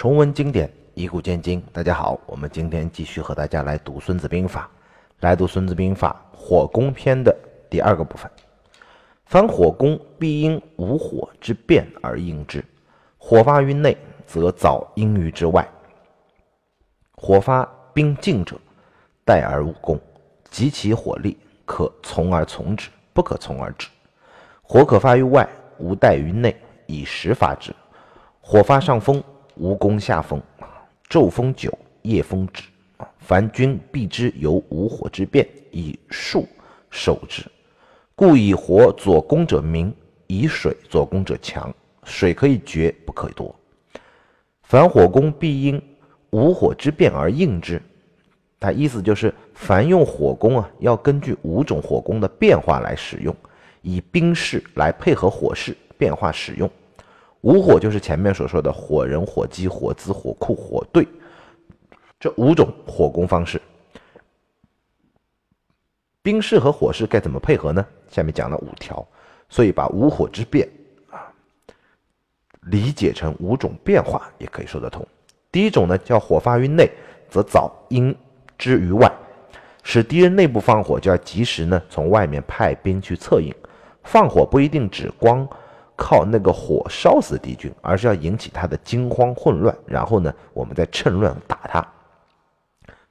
重温经典，以古鉴今。大家好，我们今天继续和大家来读《孙子兵法》，来读《孙子兵法》火攻篇的第二个部分。凡火攻，必因无火之变而应之。火发于内，则早应于之外。火发兵进者，待而勿攻，及其火力，可从而从之，不可从而止。火可发于外，无待于内，以时发之。火发上风。无功下风，昼风久，夜风止。凡军必知有无火之变，以数守之。故以火左攻者明，以水左攻者强。水可以绝，不可以夺。凡火攻，必因无火之变而应之。他意思就是，凡用火攻啊，要根据五种火攻的变化来使用，以兵势来配合火势变化使用。五火就是前面所说的火人、火机、火资、火库、火队，这五种火攻方式。兵势和火势该怎么配合呢？下面讲了五条，所以把五火之变啊理解成五种变化也可以说得通。第一种呢叫火发于内，则早应之于外，使敌人内部放火，就要及时呢从外面派兵去策应。放火不一定指光。靠那个火烧死敌军，而是要引起他的惊慌混乱，然后呢，我们再趁乱打他。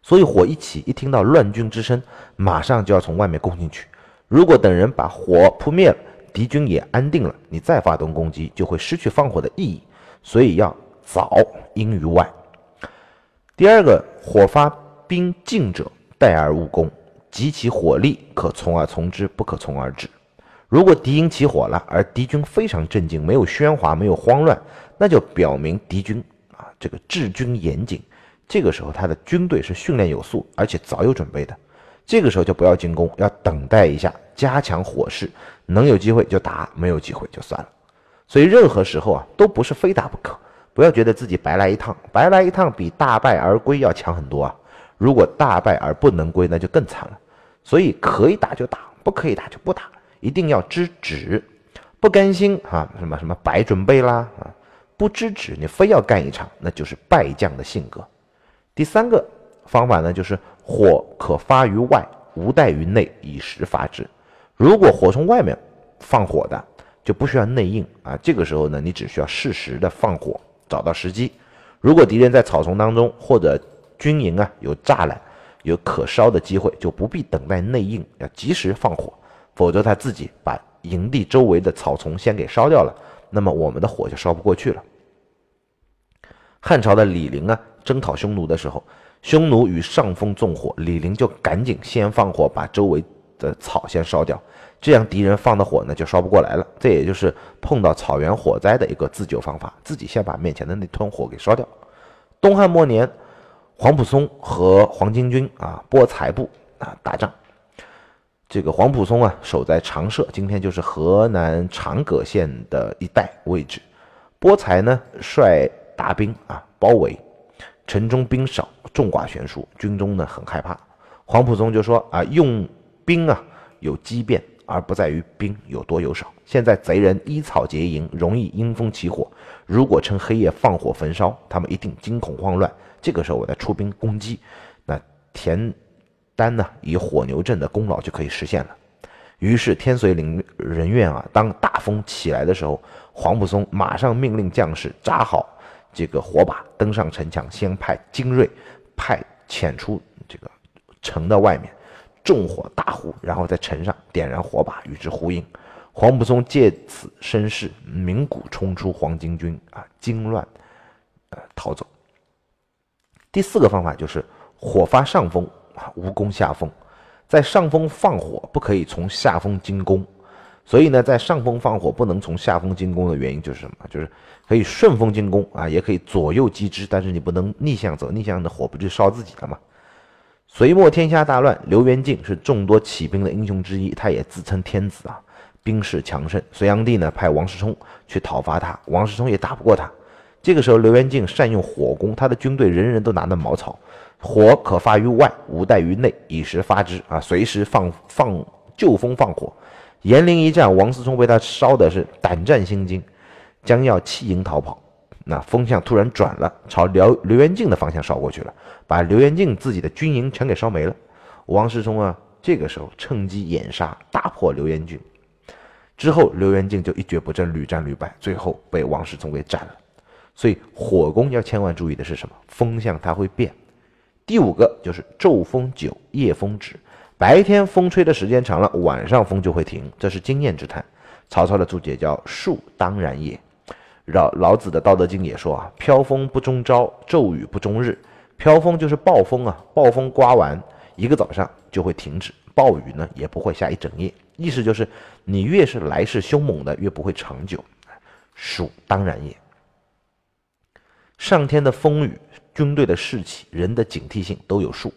所以火一起，一听到乱军之声，马上就要从外面攻进去。如果等人把火扑灭了，敌军也安定了，你再发动攻击就会失去放火的意义。所以要早应于外。第二个，火发兵进者，待而勿攻，及其火力，可从而从之，不可从而止。如果敌营起火了，而敌军非常镇静，没有喧哗，没有慌乱，那就表明敌军啊这个治军严谨。这个时候他的军队是训练有素，而且早有准备的。这个时候就不要进攻，要等待一下，加强火势，能有机会就打，没有机会就算了。所以任何时候啊都不是非打不可，不要觉得自己白来一趟，白来一趟比大败而归要强很多啊。如果大败而不能归，那就更惨了。所以可以打就打，不可以打就不打。一定要知止，不甘心啊，什么什么白准备啦啊，不知止，你非要干一场，那就是败将的性格。第三个方法呢，就是火可发于外，无待于内，以时发之。如果火从外面放火的，就不需要内应啊。这个时候呢，你只需要适时的放火，找到时机。如果敌人在草丛当中或者军营啊有栅栏，有可烧的机会，就不必等待内应，要及时放火。否则他自己把营地周围的草丛先给烧掉了，那么我们的火就烧不过去了。汉朝的李陵啊，征讨匈奴的时候，匈奴与上风纵火，李陵就赶紧先放火，把周围的草先烧掉，这样敌人放的火呢就烧不过来了。这也就是碰到草原火灾的一个自救方法，自己先把面前的那团火给烧掉。东汉末年，黄埔松和黄巾军啊，波才部啊打仗。这个黄埔松啊，守在长社，今天就是河南长葛县的一带位置。波才呢，率大兵啊包围，城中兵少，众寡悬殊，军中呢很害怕。黄埔松就说啊，用兵啊有机变，而不在于兵有多有少。现在贼人依草结营，容易因风起火。如果趁黑夜放火焚烧，他们一定惊恐慌乱。这个时候我再出兵攻击，那田。单呢，以火牛阵的功劳就可以实现了。于是天随领人愿啊，当大风起来的时候，黄埔松马上命令将士扎好这个火把，登上城墙，先派精锐派遣出这个城的外面，纵火大呼，然后在城上点燃火把与之呼应。黄埔松借此声势，鸣鼓冲出黄巾军啊，惊乱呃逃走。第四个方法就是火发上风。无攻下风，在上风放火不可以从下风进攻，所以呢，在上风放火不能从下风进攻的原因就是什么？就是可以顺风进攻啊，也可以左右击之，但是你不能逆向走，逆向的火不就烧自己了吗？隋末天下大乱，刘元敬是众多起兵的英雄之一，他也自称天子啊，兵势强盛。隋炀帝呢派王世充去讨伐他，王世充也打不过他。这个时候，刘元敬善用火攻，他的军队人人都拿着茅草。火可发于外，无待于内，以时发之啊！随时放放就风放火。严陵一战，王思聪被他烧的是胆战心惊，将要弃营逃跑。那风向突然转了，朝刘刘元敬的方向烧过去了，把刘元敬自己的军营全给烧没了。王世充啊，这个时候趁机掩杀，大破刘元军。之后，刘元敬就一蹶不振，屡战屡败，最后被王世充给斩了。所以，火攻要千万注意的是什么？风向它会变。第五个就是昼风久，夜风止。白天风吹的时间长了，晚上风就会停，这是经验之谈。曹操的注解叫“树当然也”。老老子的《道德经》也说啊：“飘风不终朝，骤雨不终日。”飘风就是暴风啊，暴风刮完一个早上就会停止，暴雨呢也不会下一整夜。意思就是，你越是来势凶猛的，越不会长久。术当然也。上天的风雨、军队的士气、人的警惕性都有数，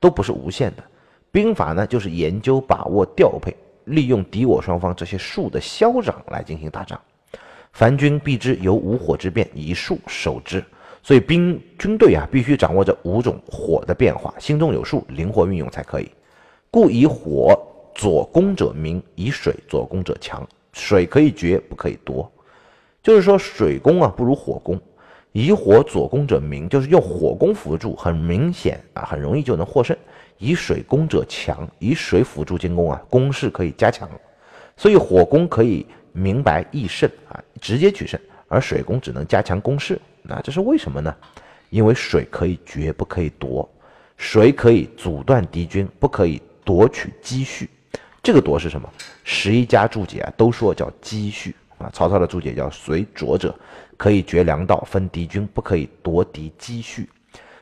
都不是无限的。兵法呢，就是研究、把握、调配，利用敌我双方这些数的消长来进行打仗。凡军必知有五火之变，以数守之。所以兵军队啊，必须掌握着五种火的变化，心中有数，灵活运用才可以。故以火左攻者明，以水左攻者强。水可以决，不可以夺。就是说，水攻啊不如火攻。以火左攻者明，就是用火攻辅助，很明显啊，很容易就能获胜。以水攻者强，以水辅助进攻啊，攻势可以加强，所以火攻可以明白易胜啊，直接取胜，而水攻只能加强攻势。那这是为什么呢？因为水可以决，不可以夺；水可以阻断敌军，不可以夺取积蓄。这个夺是什么？十一家注解啊都说叫积蓄啊。曹操的注解叫随浊者，可以绝粮道，分敌军，不可以夺敌积蓄。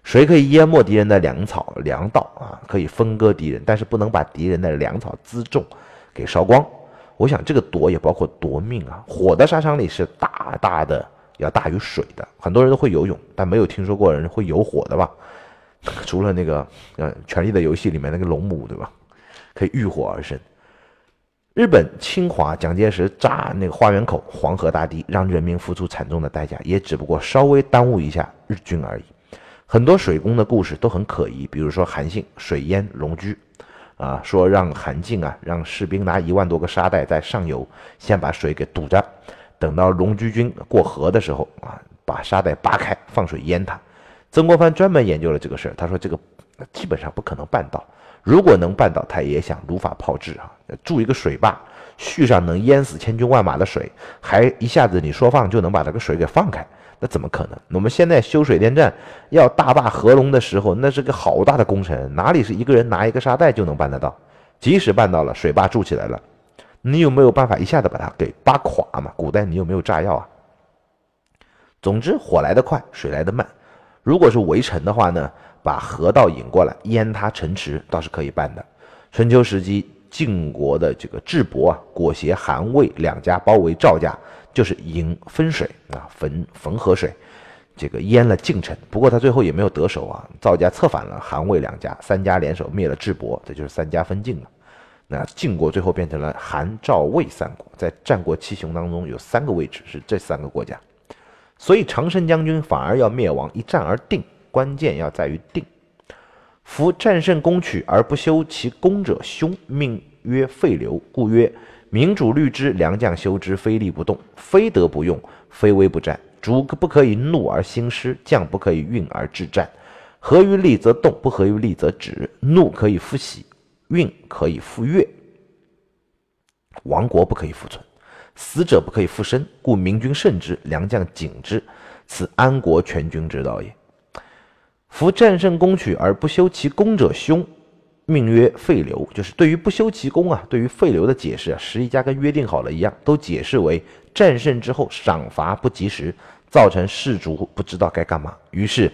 水可以淹没敌人的粮草、粮道啊，可以分割敌人，但是不能把敌人的粮草辎重给烧光。我想这个夺也包括夺命啊。火的杀伤力是大大的要大于水的。很多人都会游泳，但没有听说过人会游火的吧？除了那个呃《权力的游戏》里面那个龙母对吧？可以遇火而生。日本侵华，蒋介石炸那个花园口、黄河大堤，让人民付出惨重的代价，也只不过稍微耽误一下日军而已。很多水工的故事都很可疑，比如说韩信水淹龙驹，啊，说让韩信啊让士兵拿一万多个沙袋在上游先把水给堵着，等到龙驹军过河的时候啊，把沙袋扒开放水淹他。曾国藩专门研究了这个事，他说这个基本上不可能办到，如果能办到，他也想如法炮制啊，筑一个水坝，蓄上能淹死千军万马的水，还一下子你说放就能把这个水给放开。那怎么可能？我们现在修水电站要大坝合龙的时候，那是个好大的工程，哪里是一个人拿一个沙袋就能办得到？即使办到了，水坝筑起来了，你有没有办法一下子把它给扒垮嘛？古代你有没有炸药啊？总之，火来得快，水来得慢。如果是围城的话呢，把河道引过来淹它城池倒是可以办的。春秋时期，晋国的这个智伯啊，裹挟韩魏两家包围赵家。就是引分水啊，汾汾河水，这个淹了晋城。不过他最后也没有得手啊，赵家策反了韩魏两家，三家联手灭了智伯，这就是三家分晋了。那晋国最后变成了韩赵魏三国，在战国七雄当中有三个位置是这三个国家，所以常胜将军反而要灭亡，一战而定，关键要在于定。夫战胜攻取而不修其功者凶，命曰废流，故曰。民主虑之，良将修之，非利不动，非得不用，非威不战。主不可以怒而兴师，将不可以运而制战。合于利则动，不合于利则止。怒可以复喜，运可以复悦。亡国不可以复存，死者不可以复生。故明君慎之，良将谨之，此安国全军之道也。夫战胜攻取而不修其功者凶。命曰废流，就是对于不修其功啊，对于废流的解释啊，十一家跟约定好了一样，都解释为战胜之后赏罚不及时，造成士卒不知道该干嘛，于是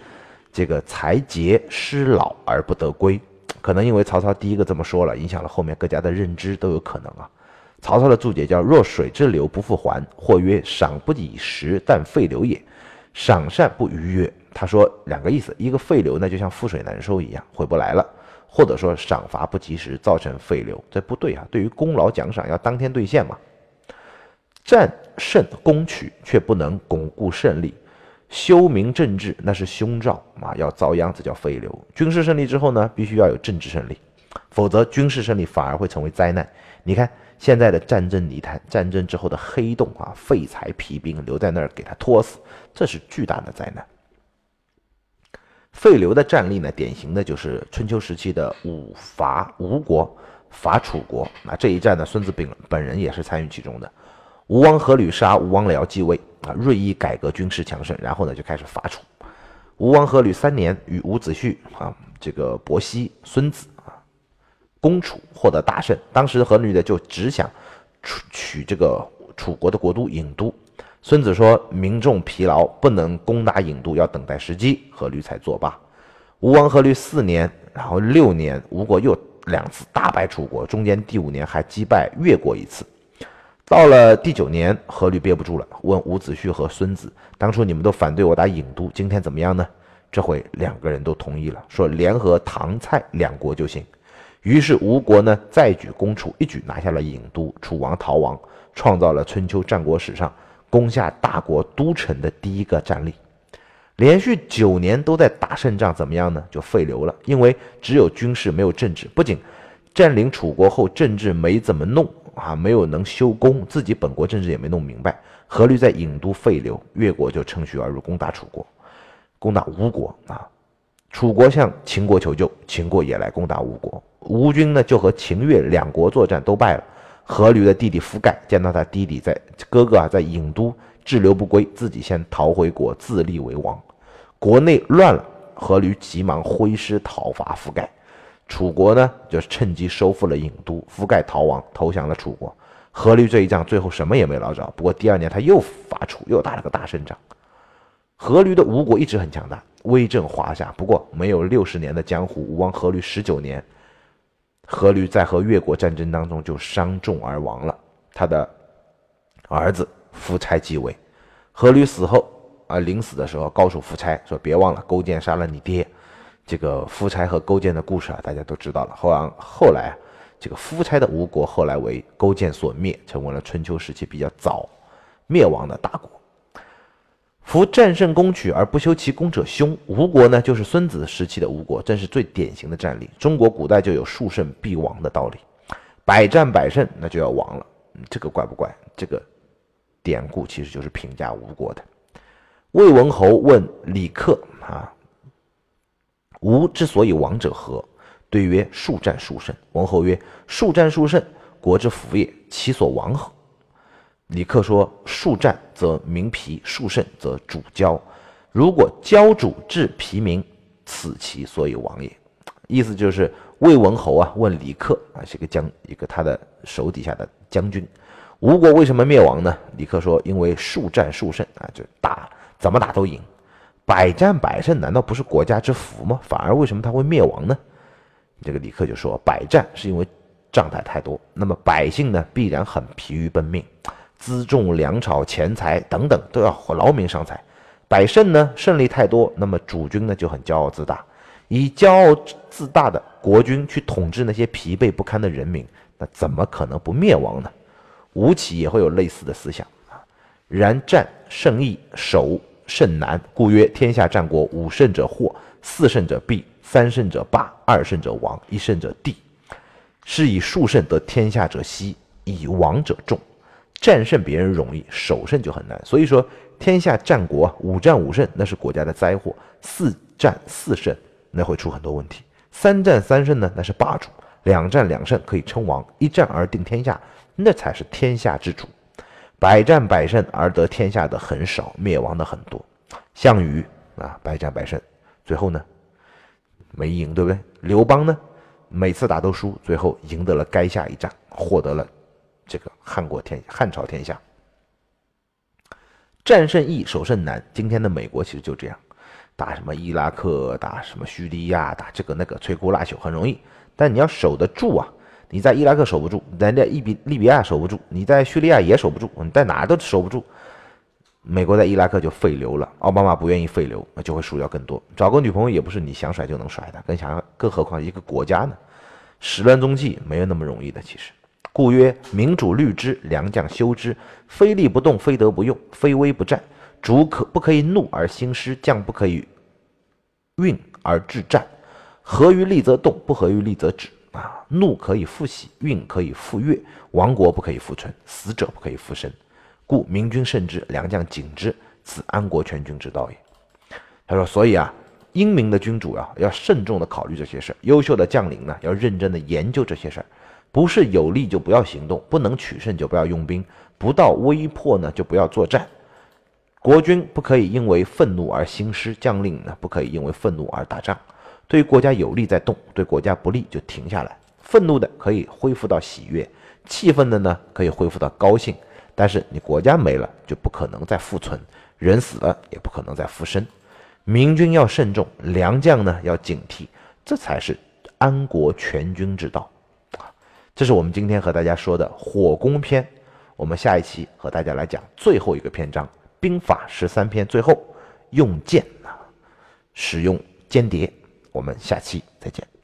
这个才节失老而不得归。可能因为曹操第一个这么说了，影响了后面各家的认知都有可能啊。曹操的注解叫“若水之流不复还”，或曰“赏不以时，但废流也，赏善不逾越”。他说两个意思，一个废流呢，就像覆水难收一样，回不来了。或者说赏罚不及时，造成废流，这不对啊！对于功劳奖赏要当天兑现嘛。战胜攻取却不能巩固胜利，修明政治那是凶兆啊！要遭殃，这叫废流。军事胜利之后呢，必须要有政治胜利，否则军事胜利反而会成为灾难。你看现在的战争泥潭，战争之后的黑洞啊，废材疲兵留在那儿给他拖死，这是巨大的灾难。废刘的战例呢，典型的就是春秋时期的五伐吴国伐楚国。那这一战呢，孙子本本人也是参与其中的。吴王阖闾杀吴王僚继位啊，锐意改革军事强盛，然后呢就开始伐楚。吴王阖闾三年与伍子胥啊，这个伯奚、孙子啊，攻楚获得大胜。当时阖闾呢就只想取取这个楚国的国都郢都。孙子说：“民众疲劳，不能攻打郢都，要等待时机。”阖闾才作罢。吴王阖闾四年，然后六年，吴国又两次大败楚国，中间第五年还击败越国一次。到了第九年，阖闾憋不住了，问伍子胥和孙子：“当初你们都反对我打郢都，今天怎么样呢？”这回两个人都同意了，说联合唐蔡两国就行。于是吴国呢再举攻楚，一举拿下了郢都，楚王逃亡，创造了春秋战国史上。攻下大国都城的第一个战例，连续九年都在打胜仗，怎么样呢？就废流了。因为只有军事没有政治，不仅占领楚国后政治没怎么弄啊，没有能修功，自己本国政治也没弄明白。阖闾在郢都废流，越国就乘虚而入，攻打楚国，攻打吴国啊。楚国向秦国求救，秦国也来攻打吴国，吴军呢就和秦越两国作战，都败了。阖闾的弟弟夫盖见到他弟弟在哥哥啊在郢都滞留不归，自己先逃回国自立为王。国内乱了，阖闾急忙挥师讨伐夫盖。楚国呢就是趁机收复了郢都，夫盖逃亡投降了楚国。阖闾这一仗最后什么也没捞着，不过第二年他又伐楚，又打了个大胜仗。阖闾的吴国一直很强大，威震华夏，不过没有六十年的江湖，吴王阖闾十九年。阖闾在和越国战争当中就伤重而亡了，他的儿子夫差继位。阖闾死后啊，临死的时候告诉夫差说：“别忘了勾践杀了你爹。”这个夫差和勾践的故事啊，大家都知道了。后来后来，这个夫差的吴国后来为勾践所灭，成为了春秋时期比较早灭亡的大国。夫战胜攻取而不修其功者凶。吴国呢，就是孙子时期的吴国，正是最典型的战例。中国古代就有数胜必亡的道理，百战百胜那就要亡了。这个怪不怪？这个典故其实就是评价吴国的。魏文侯问李克啊：“吴之所以亡者何？”对曰：“数战数胜。”文侯曰：“数战数胜，国之福也，其所亡何？”李克说：“数战则民疲，数胜则主骄。如果骄主治疲民，此其所以亡也。”意思就是魏文侯啊问李克啊，是个将一个他的手底下的将军，吴国为什么灭亡呢？李克说：“因为数战数胜啊，就打怎么打都赢，百战百胜，难道不是国家之福吗？反而为什么他会灭亡呢？”这个李克就说：“百战是因为仗打太多，那么百姓呢必然很疲于奔命。”辎重粮草钱财等等都要劳民伤财，百胜呢胜利太多，那么主君呢就很骄傲自大，以骄傲自大的国君去统治那些疲惫不堪的人民，那怎么可能不灭亡呢？吴起也会有类似的思想啊。然战胜易，守胜难，故曰天下战国五胜者祸，四胜者必，三胜者霸，二胜者亡，一胜者地。是以数胜得天下者稀，以亡者众。战胜别人容易，守胜就很难。所以说，天下战国五战五胜那是国家的灾祸；四战四胜那会出很多问题；三战三胜呢，那是霸主；两战两胜可以称王；一战而定天下，那才是天下之主。百战百胜而得天下的很少，灭亡的很多。项羽啊，百战百胜，最后呢没赢，对不对？刘邦呢，每次打都输，最后赢得了垓下一战，获得了。这个汉国天汉朝天下，战胜易，守胜难。今天的美国其实就这样，打什么伊拉克，打什么叙利亚，打这个那个，摧枯拉朽很容易。但你要守得住啊！你在伊拉克守不住，人家利比利比亚守不住，你在叙利亚也守不住，你在哪都守不住。美国在伊拉克就废流了，奥巴马不愿意废流，那就会输掉更多。找个女朋友也不是你想甩就能甩的，更想更何况一个国家呢？始乱终弃没有那么容易的，其实。故曰：民主虑之，良将修之。非利不动，非德不用，非威不战。主可不可以怒而兴师？将不可以运而制战。合于利则动，不合于利则止。啊，怒可以复喜，运可以复悦，亡国不可以复存，死者不可以复生。故明君慎之，良将谨之，此安国全军之道也。他说，所以啊，英明的君主啊，要慎重的考虑这些事儿；优秀的将领呢，要认真的研究这些事儿。不是有利就不要行动，不能取胜就不要用兵，不到危迫呢就不要作战。国君不可以因为愤怒而兴师，将领呢不可以因为愤怒而打仗。对于国家有利在动，对国家不利就停下来。愤怒的可以恢复到喜悦，气愤的呢可以恢复到高兴。但是你国家没了，就不可能再复存；人死了，也不可能再复生。明君要慎重，良将呢要警惕，这才是安国全军之道！这是我们今天和大家说的火攻篇。我们下一期和大家来讲最后一个篇章，兵法十三篇最后用剑啊，使用间谍。我们下期再见。